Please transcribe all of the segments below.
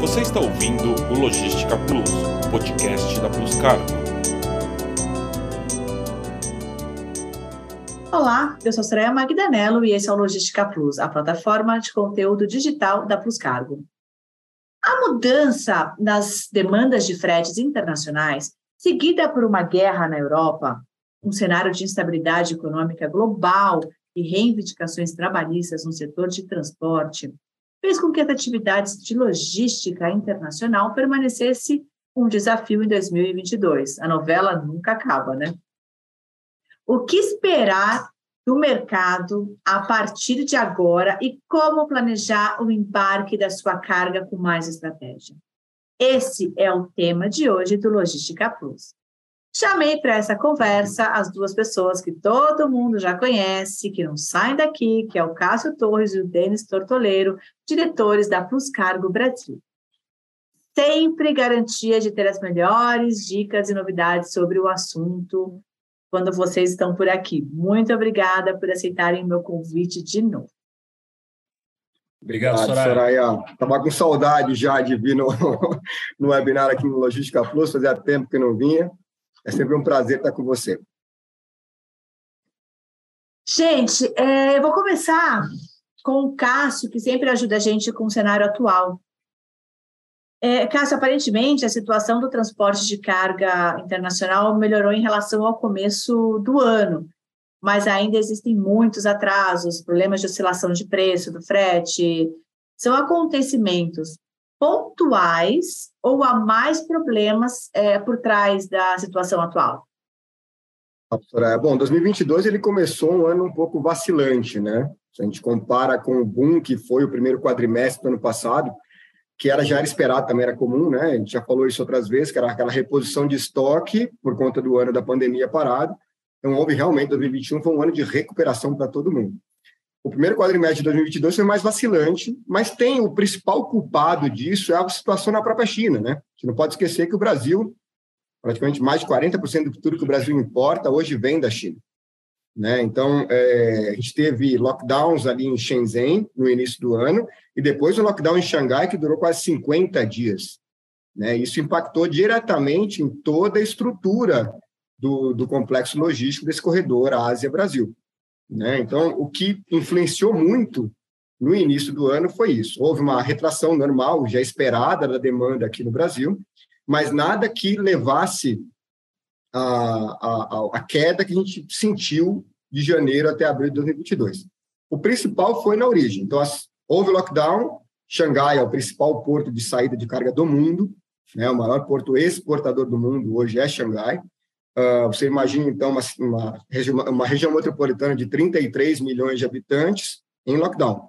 Você está ouvindo o Logística Plus, podcast da Plus Cargo. Olá, eu sou Soraya Magdanello e esse é o Logística Plus, a plataforma de conteúdo digital da Plus Cargo. A mudança nas demandas de fretes internacionais, seguida por uma guerra na Europa, um cenário de instabilidade econômica global e reivindicações trabalhistas no setor de transporte, fez com que as atividades de logística internacional permanecesse um desafio em 2022. A novela nunca acaba, né? O que esperar do mercado a partir de agora e como planejar o embarque da sua carga com mais estratégia? Esse é o tema de hoje do Logística Plus. Chamei para essa conversa as duas pessoas que todo mundo já conhece, que não saem daqui, que é o Cássio Torres e o Denis Tortoleiro, diretores da Plus Cargo Brasil. Sempre garantia de ter as melhores dicas e novidades sobre o assunto quando vocês estão por aqui. Muito obrigada por aceitarem o meu convite de novo. Obrigado, Soraya. Estava com saudade já de vir no, no webinar aqui no Logística Plus, fazia tempo que não vinha. É sempre um prazer estar com você. Gente, é, eu vou começar com o Cássio, que sempre ajuda a gente com o cenário atual. É, Cássio, aparentemente a situação do transporte de carga internacional melhorou em relação ao começo do ano, mas ainda existem muitos atrasos, problemas de oscilação de preço do frete. São acontecimentos pontuais ou há mais problemas é, por trás da situação atual? Bom, 2022 ele começou um ano um pouco vacilante, né? Se a gente compara com o boom que foi o primeiro quadrimestre do ano passado, que era já era esperado, também era comum, né? A gente já falou isso outras vezes, que era aquela reposição de estoque por conta do ano da pandemia parado. Então, houve realmente, 2021 foi um ano de recuperação para todo mundo. O primeiro quadrimestre de 2022 foi mais vacilante, mas tem o principal culpado disso é a situação na própria China, né? A gente não pode esquecer que o Brasil, praticamente mais de 40% do tudo que o Brasil importa hoje vem da China. Né? Então, é, a gente teve lockdowns ali em Shenzhen no início do ano e depois o lockdown em Xangai que durou quase 50 dias. Né? Isso impactou diretamente em toda a estrutura do, do complexo logístico desse corredor Ásia-Brasil. Né? Então, o que influenciou muito no início do ano foi isso. Houve uma retração normal, já esperada da demanda aqui no Brasil, mas nada que levasse a, a, a queda que a gente sentiu de janeiro até abril de 2022. O principal foi na origem. Então, as, houve lockdown, Xangai é o principal porto de saída de carga do mundo, né, o maior porto exportador do mundo hoje é Xangai. Uh, você imagina, então, uma, uma, região, uma região metropolitana de 33 milhões de habitantes em lockdown.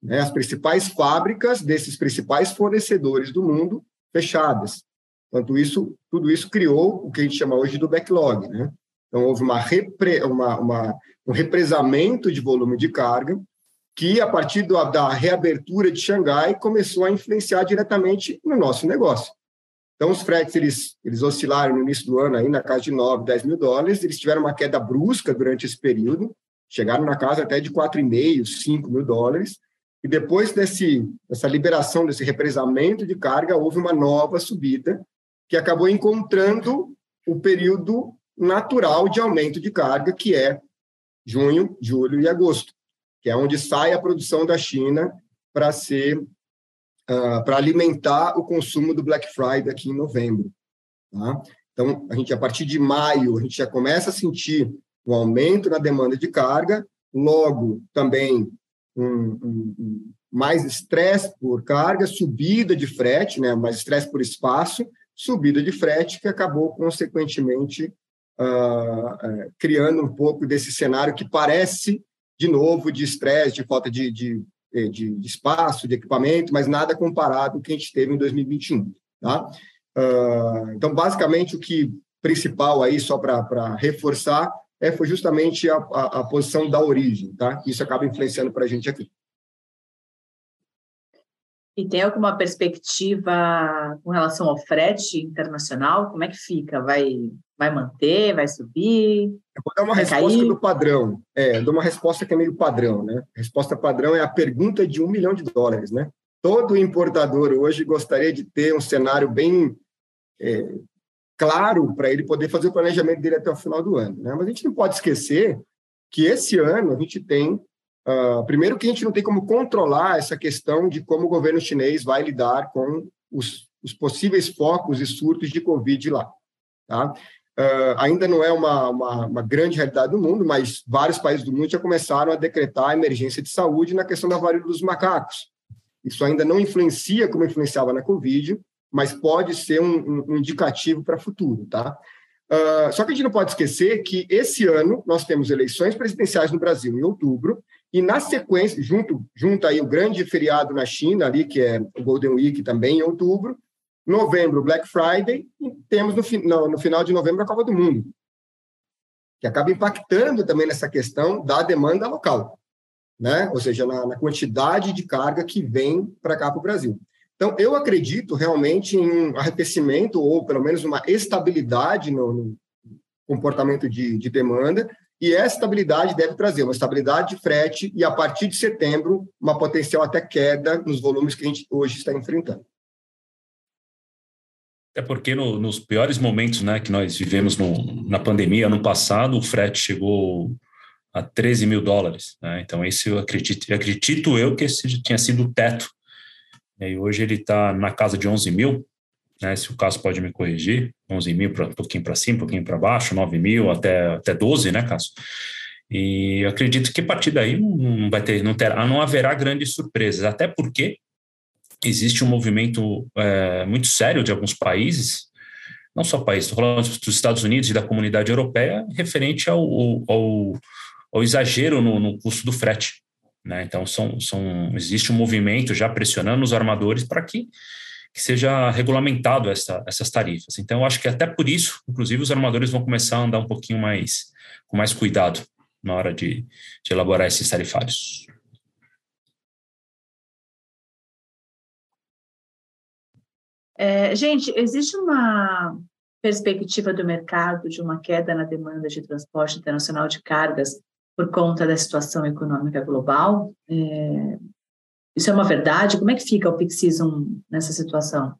Né? As principais fábricas desses principais fornecedores do mundo fechadas. Enquanto isso, tudo isso criou o que a gente chama hoje do backlog. Né? Então, houve uma repre, uma, uma, um represamento de volume de carga que, a partir do, da reabertura de Xangai, começou a influenciar diretamente no nosso negócio. Então, os fretes, eles, eles oscilaram no início do ano aí na casa de 9, 10 mil dólares, eles tiveram uma queda brusca durante esse período, chegaram na casa até de 4,5, 5 mil dólares, e depois desse, dessa liberação, desse represamento de carga, houve uma nova subida, que acabou encontrando o período natural de aumento de carga, que é junho, julho e agosto, que é onde sai a produção da China para ser uh, para alimentar o consumo do Black Friday aqui em novembro. Tá? Então, a gente, a partir de maio, a gente já começa a sentir um aumento na demanda de carga, logo também um, um, um mais estresse por carga, subida de frete, né, mais estresse por espaço, subida de frete, que acabou, consequentemente, uh, uh, criando um pouco desse cenário que parece, de novo, de estresse, de falta de, de de, de, espaço, de equipamento, mas nada comparado com o que a gente teve em 2021. Tá? Uh, então, basicamente, o que principal aí, só para reforçar, é, foi justamente a, a, a, posição da origem, tá? Isso acaba influenciando para a gente aqui. E tem alguma perspectiva com relação ao frete internacional? Como é que fica? Vai, vai manter? Vai subir? Eu vou dar uma resposta cair? do padrão. É, dou uma resposta que é meio padrão, né? A resposta padrão é a pergunta de um milhão de dólares, né? todo importador hoje gostaria de ter um cenário bem é, claro para ele poder fazer o planejamento dele até o final do ano. Né? Mas a gente não pode esquecer que esse ano a gente tem Uh, primeiro que a gente não tem como controlar essa questão de como o governo chinês vai lidar com os, os possíveis focos e surtos de Covid lá. Tá? Uh, ainda não é uma, uma, uma, grande realidade do mundo, mas vários países do mundo já começaram a decretar a emergência de saúde na questão da varíola dos macacos. Isso ainda não influencia como influenciava na Covid, mas pode ser um, um, indicativo para o futuro. Tá? Uh, só que a gente não pode esquecer que esse ano nós temos eleições presidenciais no Brasil em outubro, e na sequência, junto, junto aí o grande feriado na China, ali, que é o Golden Week também em outubro, novembro, Black Friday, e temos no, no, no final de novembro a Copa do Mundo, que acaba impactando também nessa questão da demanda local, né? ou seja, na, na quantidade de carga que vem para cá para o Brasil. Então, eu acredito realmente em um arrefecimento, ou pelo menos uma estabilidade no, no comportamento de, de demanda, e essa estabilidade deve trazer uma estabilidade de frete e, a partir de setembro, uma potencial até queda nos volumes que a gente hoje está enfrentando. É porque no, nos piores momentos né, que nós vivemos no, na pandemia, ano passado, o frete chegou a 13 mil dólares. Né? Então, esse eu acredito, acredito eu que esse tinha sido o teto. E hoje ele está na casa de 11 mil né, se o caso pode me corrigir, 11 mil, um pouquinho para cima, um pouquinho para baixo, 9 mil até, até 12, né, Cássio? E acredito que a partir daí não vai ter, não terá, não haverá grandes surpresas, até porque existe um movimento é, muito sério de alguns países, não só países, falando dos Estados Unidos e da comunidade europeia, referente ao, ao, ao exagero no, no, custo do frete. Né? Então, são, são, existe um movimento já pressionando os armadores para que que seja regulamentado essa, essas tarifas. Então, acho que até por isso, inclusive, os armadores vão começar a andar um pouquinho mais com mais cuidado na hora de, de elaborar esses tarifários. É, gente, existe uma perspectiva do mercado de uma queda na demanda de transporte internacional de cargas por conta da situação econômica global? É, isso é uma verdade? Como é que fica o peak nessa situação?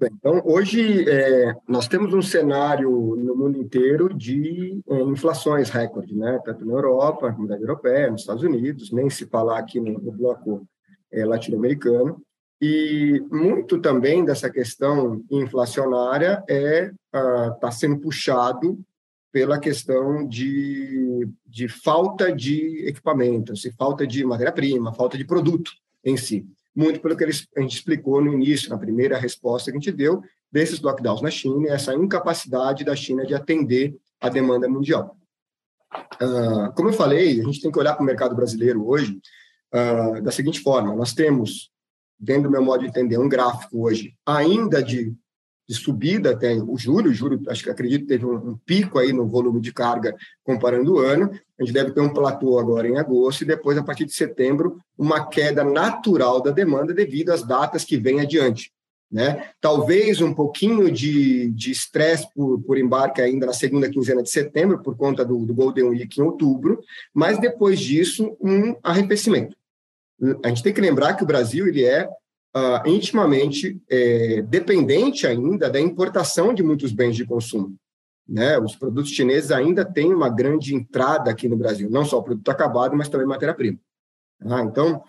Bem, então, hoje é, nós temos um cenário no mundo inteiro de é, inflações recorde, né? tanto na Europa, na comunidade europeia, nos Estados Unidos, nem se falar aqui no, no bloco é, latino-americano. E muito também dessa questão inflacionária é está ah, sendo puxado pela questão de, de falta de equipamentos, falta de matéria-prima, falta de produto em si. Muito pelo que a gente explicou no início, na primeira resposta que a gente deu, desses lockdowns na China e essa incapacidade da China de atender a demanda mundial. Uh, como eu falei, a gente tem que olhar para o mercado brasileiro hoje uh, da seguinte forma: nós temos, dentro do meu modo de entender, um gráfico hoje ainda de de subida até o julho, julho, acho que acredito teve um, um, pico aí no volume de carga comparando o ano, a gente deve ter um platô agora em agosto e depois, a partir de setembro, uma queda natural da demanda devido às datas que vêm adiante. Né? Talvez um pouquinho de estresse por, por embarque ainda na segunda quinzena de setembro, por conta do, do Golden Week em outubro, mas depois disso, um arrefecimento. A gente tem que lembrar que o Brasil ele é uh, intimamente é, dependente ainda da importação de muitos bens de consumo. Né? Os produtos chineses ainda têm uma grande entrada aqui no Brasil, não só o produto acabado, mas também matéria-prima. Ah, então,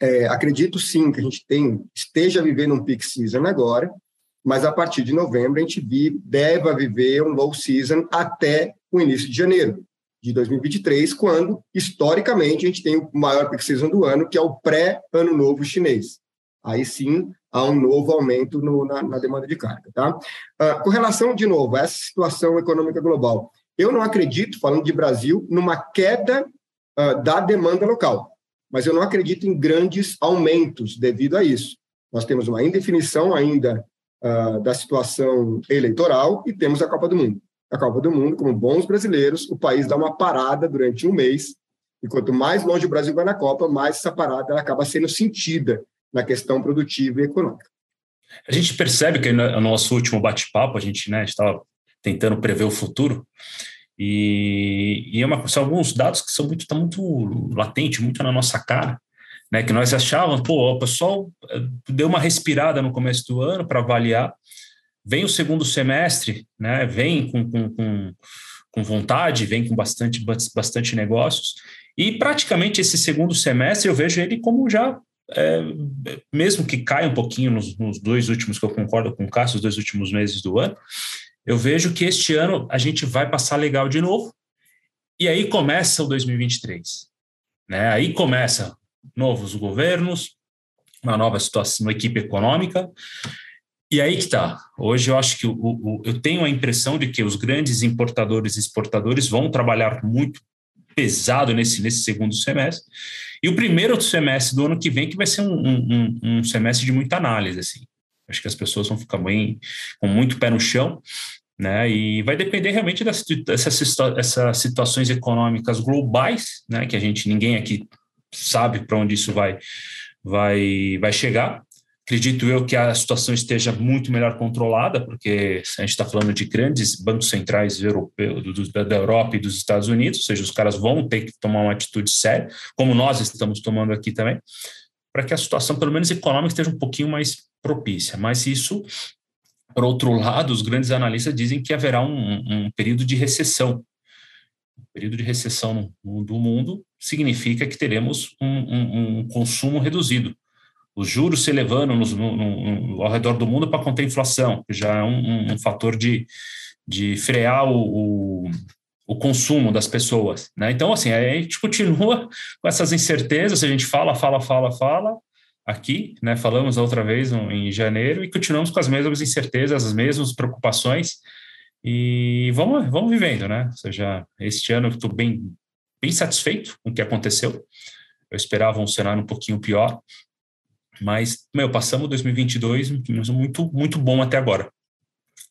é, acredito sim que a gente tem, esteja vivendo um peak season agora, mas a partir de novembro a gente deve viver um low season até o início de janeiro de 2023, quando, historicamente, a gente tem o maior peak season do ano, que é o pré-ano novo chinês aí sim há um novo aumento no, na, na, demanda de carga. Tá? Uh, com relação, de novo, a essa situação econômica global, eu não acredito, falando de Brasil, numa queda uh, da demanda local, mas eu não acredito em grandes aumentos devido a isso. Nós temos uma indefinição ainda uh, da situação eleitoral e temos a Copa do Mundo. A Copa do Mundo, como bons brasileiros, o país dá uma parada durante um mês, e quanto mais longe o Brasil vai na Copa, mais essa parada acaba sendo sentida na questão produtiva e econômica. A gente percebe que no nosso último bate-papo, a gente né, estava tentando prever o futuro, e, e é uma, são alguns dados que são muito, estão muito latentes, muito na nossa cara, né, que nós achávamos, pô, o pessoal eh, deu uma respirada no começo do ano para avaliar, vem o segundo semestre, né, vem com, com, com, com vontade, vem com bastante, bastante negócios, e praticamente esse segundo semestre eu vejo ele como já é, mesmo que caia um pouquinho nos, nos, dois últimos, que eu concordo com o Cássio, os dois últimos meses do ano, eu vejo que este ano a gente vai passar legal de novo, e aí começa o 2023. Né? Aí começa novos governos, uma nova situação, uma equipe econômica, e aí que está. Hoje eu acho que o, o, eu tenho a impressão de que os grandes importadores e exportadores vão trabalhar muito pesado nesse, nesse segundo semestre, e o primeiro semestre do ano que vem, que vai ser um, um, um semestre de muita análise, assim. Acho que as pessoas vão ficar bem, com muito pé no chão, né? E vai depender realmente dessas, dessas situações econômicas globais, né? Que a gente, ninguém aqui sabe para onde isso vai, vai, vai chegar. Acredito eu que a situação esteja muito melhor controlada, porque a gente está falando de grandes bancos centrais europeus, da Europa e dos Estados Unidos, ou seja, os caras vão ter que tomar uma atitude séria, como nós estamos tomando aqui também, para que a situação, pelo menos econômica, esteja um pouquinho mais propícia. Mas isso, por outro lado, os grandes analistas dizem que haverá um, um período de recessão. Um período de recessão no, do mundo significa que teremos um, um, um consumo reduzido os juros se elevando no, no, no, ao redor do mundo para conter a inflação, que já é um, um fator de, de frear o, o, o, consumo das pessoas. Né? Então, assim, a gente continua com essas incertezas, a gente fala, fala, fala, fala, aqui, né? falamos outra vez em janeiro, e continuamos com as mesmas incertezas, as mesmas preocupações, e vamos, vamos vivendo, né? Ou seja, este ano eu estou bem, bem satisfeito com o que aconteceu, eu esperava um cenário um pouquinho pior, mas, meu, passamos 2022 muito, muito bom até agora.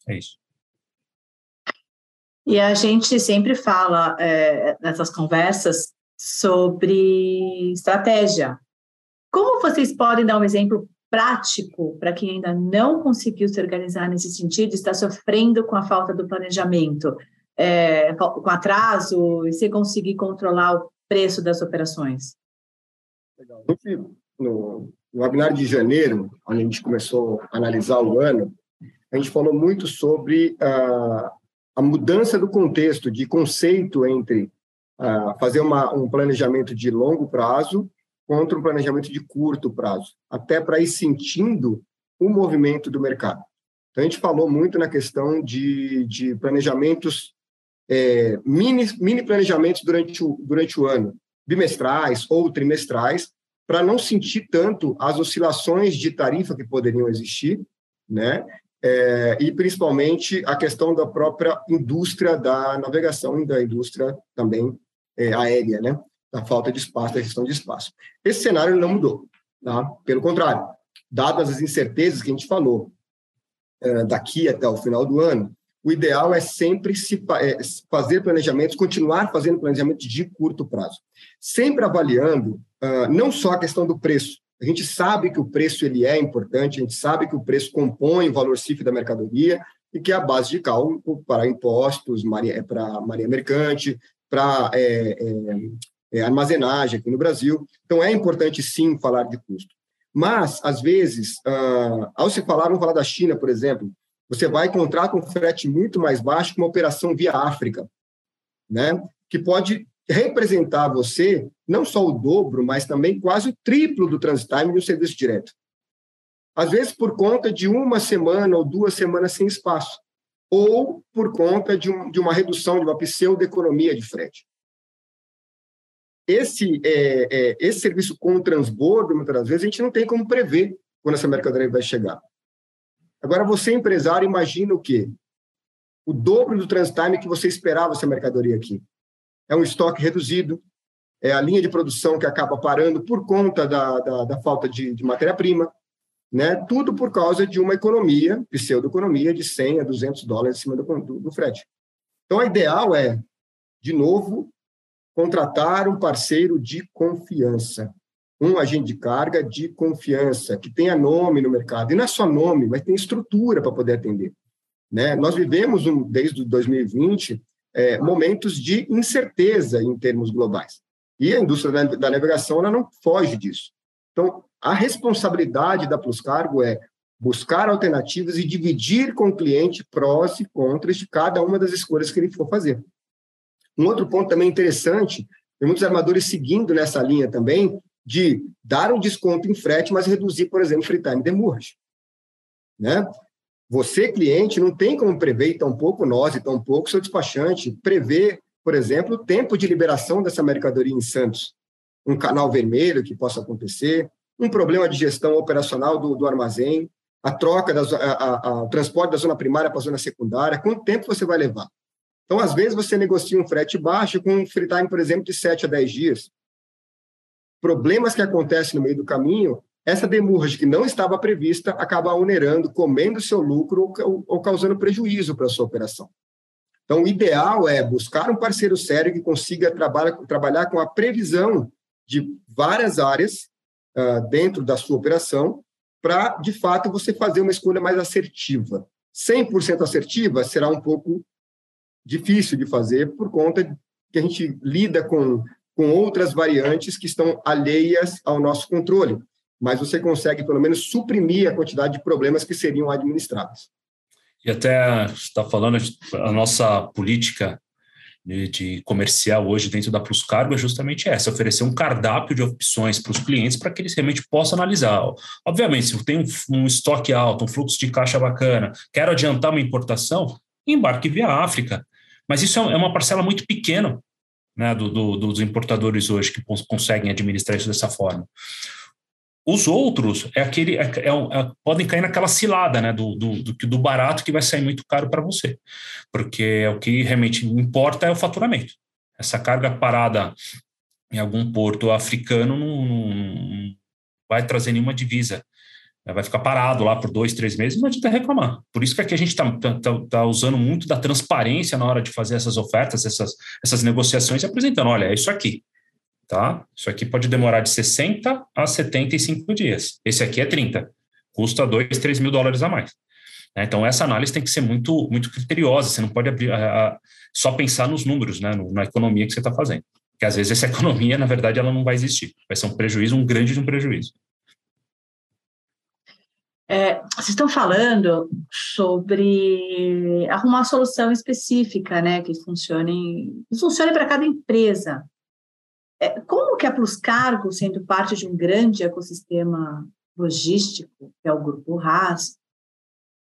É isso. E a gente sempre fala é, nessas conversas sobre estratégia. Como vocês podem dar um exemplo prático para quem ainda não conseguiu se organizar nesse sentido, está sofrendo com a falta do planejamento, é, com atraso e sem conseguir controlar o preço das operações? Legal. No, no webinar de janeiro, onde a gente começou a analisar o ano, a gente falou muito sobre uh, a mudança do contexto, de conceito entre uh, fazer uma, um planejamento de longo prazo contra um planejamento de curto prazo, até para ir sentindo o movimento do mercado. Então, a gente falou muito na questão de, de planejamentos, é, mini, mini planejamentos durante o, durante o ano, bimestrais ou trimestrais, para não sentir tanto as oscilações de tarifa que poderiam existir, né? É, e principalmente a questão da própria indústria da navegação e da indústria também é, aérea, né? Da falta de espaço, da gestão de espaço. Esse cenário não mudou, tá? Pelo contrário, dadas as incertezas que a gente falou, é, daqui até o final do ano, o ideal é sempre se é, fazer planejamentos, continuar fazendo planejamento de curto prazo, sempre avaliando uh, não só a questão do preço. A gente sabe que o preço ele é importante, a gente sabe que o preço compõe o valor CIF da mercadoria e que é a base de cálculo para impostos, é, para marinha mercante, para é, é, é, armazenagem aqui no Brasil. Então, é importante, sim, falar de custo. Mas, às vezes, uh, ao se falar, vamos falar da China, por exemplo, você vai encontrar com frete muito mais baixo uma operação via África, né? que pode representar você não só o dobro, mas também quase o triplo do transit time um serviço direto. Às vezes por conta de uma semana ou duas semanas sem espaço, ou por conta de, um, de uma redução de uma pseudo-economia de frete. Esse, é, é, esse serviço com transbordo, muitas vezes, a gente não tem como prever quando essa mercadoria vai chegar. Agora, você, empresário, imagina o quê? O dobro do transit time que você esperava essa mercadoria aqui. É um estoque reduzido, é a linha de produção que acaba parando por conta da, da, da falta de, de matéria-prima, né? tudo por causa de uma economia, pseudo-economia, de 100 a 200 dólares em cima do, do, do frete. Então, a ideal é, de novo, contratar um parceiro de confiança um agente de carga de confiança, que tenha nome no mercado. E não é só nome, mas tem estrutura para poder atender. Né? Nós vivemos, um, desde 2020, é, momentos de incerteza em termos globais. E a indústria da, da navegação ela não foge disso. Então, a responsabilidade da Plus Cargo é buscar alternativas e dividir com o cliente prós e contras de cada uma das escolhas que ele for fazer. Um outro ponto também interessante, tem muitos armadores seguindo nessa linha também, de dar um desconto em frete, mas reduzir, por exemplo, free time demurrage. Né? Você, cliente, não tem como prever, e tampouco nós, e tampouco seu despachante, prever, por exemplo, o tempo de liberação dessa mercadoria em Santos. Um canal vermelho que possa acontecer, um problema de gestão operacional do, do armazém, a troca, das, a, a, a, transporte da zona primária para a zona secundária, quanto tempo você vai levar? Então, às vezes, você negocia um frete baixo com um free time, por exemplo, de 7 a 10 dias. Problemas que acontecem no meio do caminho, essa demurragem que não estava prevista acaba onerando, comendo seu lucro ou, ou causando prejuízo para a sua operação. Então, o ideal é buscar um parceiro sério que consiga trabalhar, trabalhar com a previsão de várias áreas uh, dentro da sua operação para, de fato, você fazer uma escolha mais assertiva. 100% assertiva será um pouco difícil de fazer por conta que a gente lida com, com outras variantes que estão alheias ao nosso controle, mas você consegue, pelo menos, suprimir a quantidade de problemas que seriam administrados. E até está falando a nossa política de, de, comercial hoje dentro da Plus Cargo é justamente essa, oferecer um cardápio de opções para os clientes para que eles realmente possam analisar. Obviamente, se tenho um, um estoque alto, um fluxo de caixa bacana, quero adiantar uma importação, embarque via África. Mas isso é, é uma parcela muito pequena né, do, do, dos importadores hoje que conseguem administrar isso dessa forma. Os outros é aquele é, é, é, podem cair naquela cilada né, do, do, do, barato que vai sair muito caro para você, porque é o que realmente importa é o faturamento. Essa carga parada em algum porto africano não, não vai trazer nenhuma divisa vai ficar parado lá por dois, três meses, não adianta reclamar. Por isso que aqui a gente está tá, tá, tá usando muito da transparência na hora de fazer essas ofertas, essas, essas negociações, apresentando, olha, é isso aqui, tá? Isso aqui pode demorar de 60 a 75 dias. Esse aqui é 30, custa 2, 3 mil dólares a mais. Né? Então, essa análise tem que ser muito, muito criteriosa, você não pode abrir, a, a, só pensar nos números, né? na economia que você está fazendo. Porque às vezes essa economia, na verdade, ela não vai existir. Vai ser um prejuízo, um grande de um prejuízo. É, vocês estão falando sobre arrumar uma solução específica, né, que funcione, que funcione para cada empresa. É, como que a Plus Cargo, sendo parte de um grande ecossistema logístico, que é o Grupo RAS,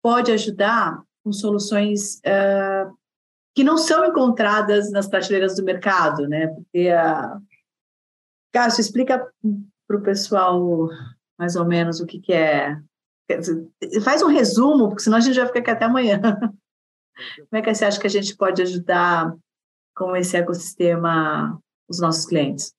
pode ajudar com soluções uh, que não são encontradas nas prateleiras do mercado, né? Porque a Cássio explica para o pessoal mais ou menos o que, que é Faz um resumo, porque senão a gente vai ficar aqui até amanhã. Como é que você acha que a gente pode ajudar com esse ecossistema os nossos clientes?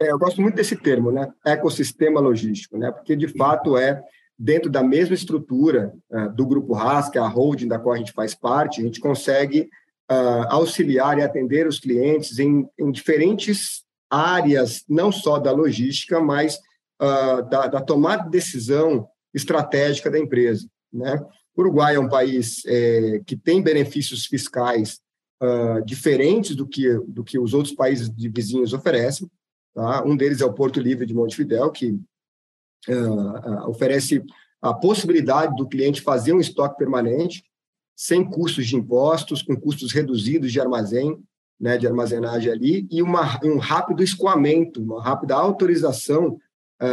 É, eu gosto muito desse termo, né? Ecossistema logístico, né? Porque de fato é dentro da mesma estrutura uh, do grupo RAS, que é a holding da qual a gente faz parte, a gente consegue uh, auxiliar e atender os clientes em, em, diferentes áreas, não só da logística, mas uh, da, da tomada de decisão estratégica da empresa. Né? O Uruguai é um país é, que tem benefícios fiscais uh, diferentes do que, do que os outros países vizinhos oferecem. Tá? Um deles é o Porto Livre de Montevidéu, que uh, oferece a possibilidade do cliente fazer um estoque permanente, sem custos de impostos, com custos reduzidos de armazém, né, de armazenagem ali, e uma, um rápido escoamento, uma rápida autorização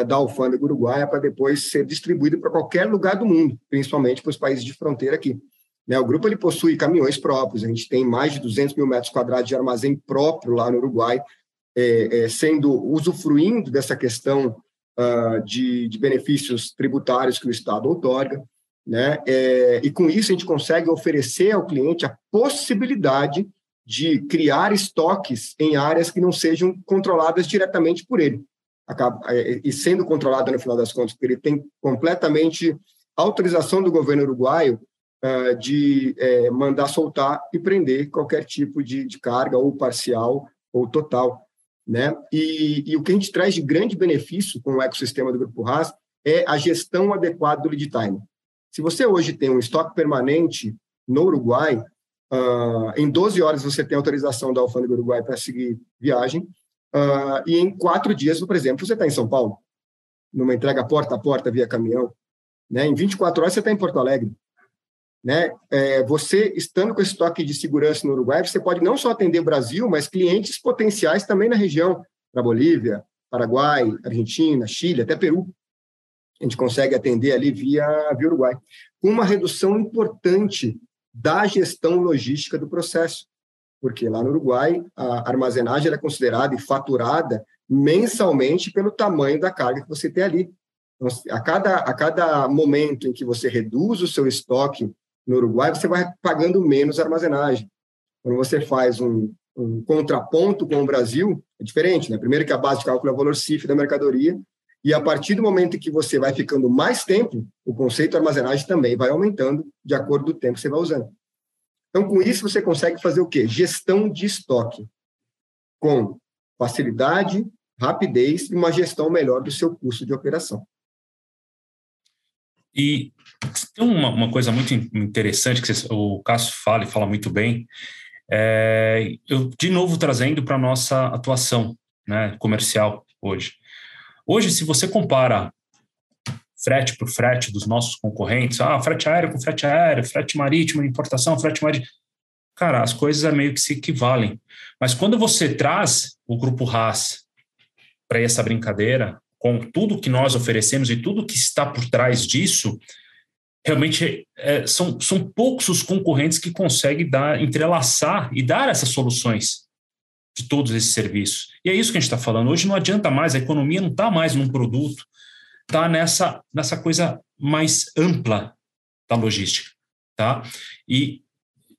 da alfândega uruguaia para depois ser distribuído para qualquer lugar do mundo, principalmente para os países de fronteira aqui. Né, o grupo ele possui caminhões próprios, a gente tem mais de 200 mil metros quadrados de armazém próprio lá no Uruguai, é, é, sendo usufruindo dessa questão uh, de, de, benefícios tributários que o Estado outorga, né? É, e com isso a gente consegue oferecer ao cliente a possibilidade de criar estoques em áreas que não sejam controladas diretamente por ele acaba, é, e sendo controlada no final das contas, porque ele tem completamente autorização do governo uruguaio uh, de mandar soltar e prender qualquer tipo de, de, carga, ou parcial ou total. Né? E, e, o que a gente traz de grande benefício com o ecossistema do Grupo RAS é a gestão adequada do lead time. Se você hoje tem um estoque permanente no Uruguai, uh, em 12 horas você tem autorização da alfândega Uruguai para seguir viagem, Uh, e em quatro dias, por exemplo, você está em São Paulo. numa entrega porta a porta via caminhão. Né? Em 24 horas você está em Porto Alegre. Né? É, você, estando com esse estoque de segurança no Uruguai, você pode não só atender o Brasil, mas clientes potenciais também na região, para Bolívia, Paraguai, Argentina, Chile, até Peru. A gente consegue atender ali via, via Uruguai. Uma redução importante da gestão logística do processo. Porque lá no Uruguai, a armazenagem é considerada e faturada mensalmente pelo tamanho da carga que você tem ali. Então, a cada, a cada momento em que você reduz o seu estoque no Uruguai, você vai pagando menos armazenagem. Quando você faz um, um contraponto com o Brasil, é diferente, né? Primeiro que a base de cálculo é o valor CIF da mercadoria, e a partir do momento que você vai ficando mais tempo, o conceito de armazenagem também vai aumentando de acordo com o tempo que você vai usando. Então, com isso, você consegue fazer o quê? Gestão de estoque, com facilidade, rapidez e uma gestão melhor do seu custo de operação. E tem uma, uma coisa muito interessante que o Cássio fala e fala muito bem. É, eu, de novo, trazendo para a nossa atuação né, comercial hoje. Hoje, se você compara frete por frete dos nossos concorrentes, ah, frete aéreo com frete aéreo, frete marítimo, importação, frete marítimo, cara, as coisas meio que se equivalem. Mas quando você traz o grupo Haas para essa brincadeira, com tudo que nós oferecemos e tudo que está por trás disso, realmente é, são, são poucos os concorrentes que conseguem dar, entrelaçar e dar essas soluções de todos esses serviços. E é isso que a gente está falando. Hoje não adianta mais, a economia não está mais num produto, está nessa, nessa coisa mais ampla da logística. Tá? E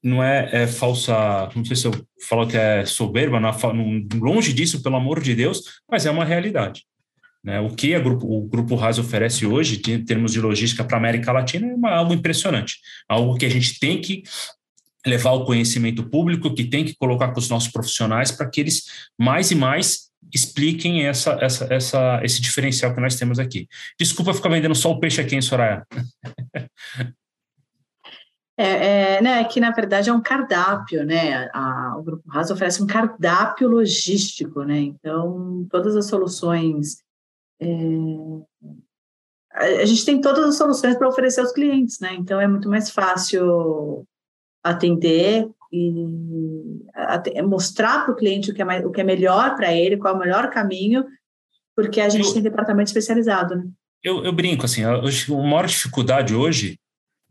não é, é, falsa, não sei se eu falo que é soberba, não, longe disso, pelo amor de Deus, mas é uma realidade. Né? O que grupo, o Grupo RAS oferece hoje, em termos de logística para a América Latina, é uma, algo impressionante. Algo que a gente tem que levar ao conhecimento público, que tem que colocar com os nossos profissionais para que eles mais e mais expliquem essa, essa, essa, esse diferencial que nós temos aqui. Desculpa ficar vendendo só o peixe aqui em Soraya. É, é, né, que na verdade é um cardápio, né? A, o Grupo RAS oferece um cardápio logístico, né? Então, todas as soluções é, a gente tem todas as soluções para oferecer aos clientes, né? Então é muito mais fácil atender e mostrar para o cliente o que é, mais, o que é melhor para ele, qual é o melhor caminho, porque a gente eu, tem departamento especializado, né? Eu, eu brinco assim, hoje, a maior dificuldade hoje,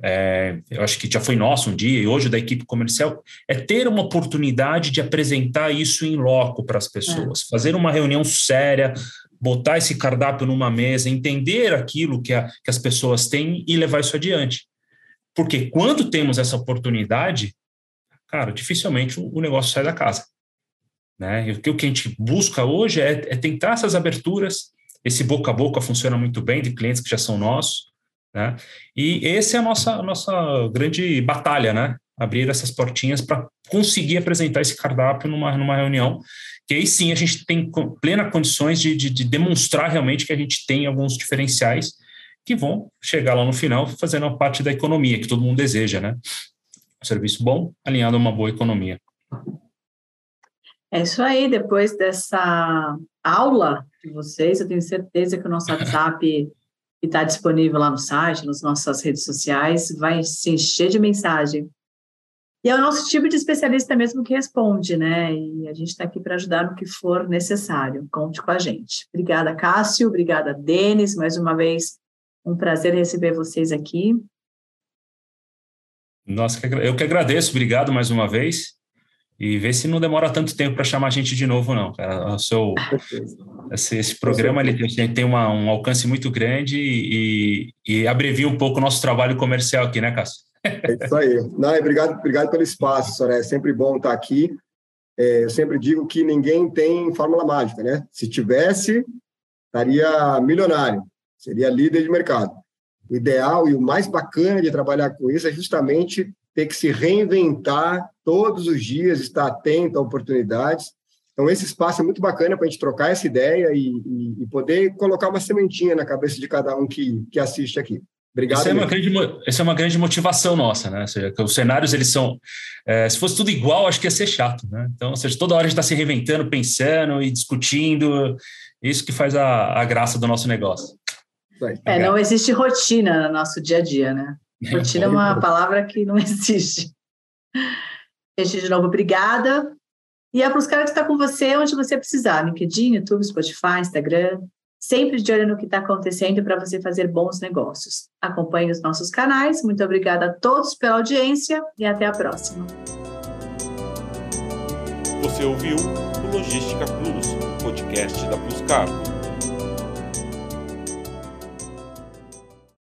é, eu acho que já foi nosso um dia e hoje da equipe comercial, é ter uma oportunidade de apresentar isso em loco para as pessoas, é. fazer uma reunião séria, botar esse cardápio numa mesa, entender aquilo que, a, que as pessoas têm e levar isso adiante. Porque quando temos essa oportunidade, cara, dificilmente o, negócio sai da casa. Né? E o que a gente busca hoje é, é tentar essas aberturas. Esse boca a boca funciona muito bem de clientes que já são nossos. Né? E essa é a nossa, a nossa grande batalha, né? Abrir essas portinhas para conseguir apresentar esse cardápio numa, numa reunião que aí sim a gente tem plena condições de, de, de, demonstrar realmente que a gente tem alguns diferenciais que vão chegar lá no final fazendo a parte da economia que todo mundo deseja, né? Um serviço bom alinhado a uma boa economia. É isso aí, depois dessa aula de vocês, eu tenho certeza que o nosso WhatsApp que está disponível lá no site, nas nossas redes sociais, vai se encher de mensagem e é o nosso tipo de especialista mesmo que responde, né? E a gente está aqui para ajudar no que for necessário. Conte com a gente. Obrigada, Cássio. Obrigada, Denis. Mais uma vez, um prazer receber vocês aqui. Nossa, eu que agradeço. Obrigado mais uma vez. E ver se não demora tanto tempo para chamar a gente de novo, não. O seu, esse, esse programa ele tem uma, um alcance muito grande e, e abrevia um pouco o nosso trabalho comercial aqui, né, Cássio? É isso aí. Não, obrigado, obrigado pelo espaço, Soraya. É sempre bom estar aqui. É, eu sempre digo que ninguém tem fórmula mágica, né? Se tivesse, estaria milionário, seria líder de mercado. O ideal e o mais bacana de trabalhar com isso é justamente ter que se reinventar todos os dias, estar atento a oportunidades. Então, esse espaço é muito bacana para a gente trocar essa ideia e, e, e, poder colocar uma sementinha na cabeça de cada um que, que assiste aqui. Obrigado. Essa é, uma grande, essa é uma grande motivação nossa, né? Ou seja, os cenários, eles são. É, se fosse tudo igual, acho que ia ser chato, né? Então, ou seja, toda hora a gente está se reinventando, pensando e discutindo. Isso que faz a, a graça do nosso negócio. É, não existe rotina no nosso dia a dia, né? Rotina é uma palavra que não existe. Gente, de novo, obrigada. E é para os caras que estão com você onde você precisar: LinkedIn, YouTube, Spotify, Instagram. Sempre de olho no que está acontecendo para você fazer bons negócios. Acompanhe os nossos canais. Muito obrigada a todos pela audiência e até a próxima. Você ouviu o Logística Plus, podcast da Plus Cargo.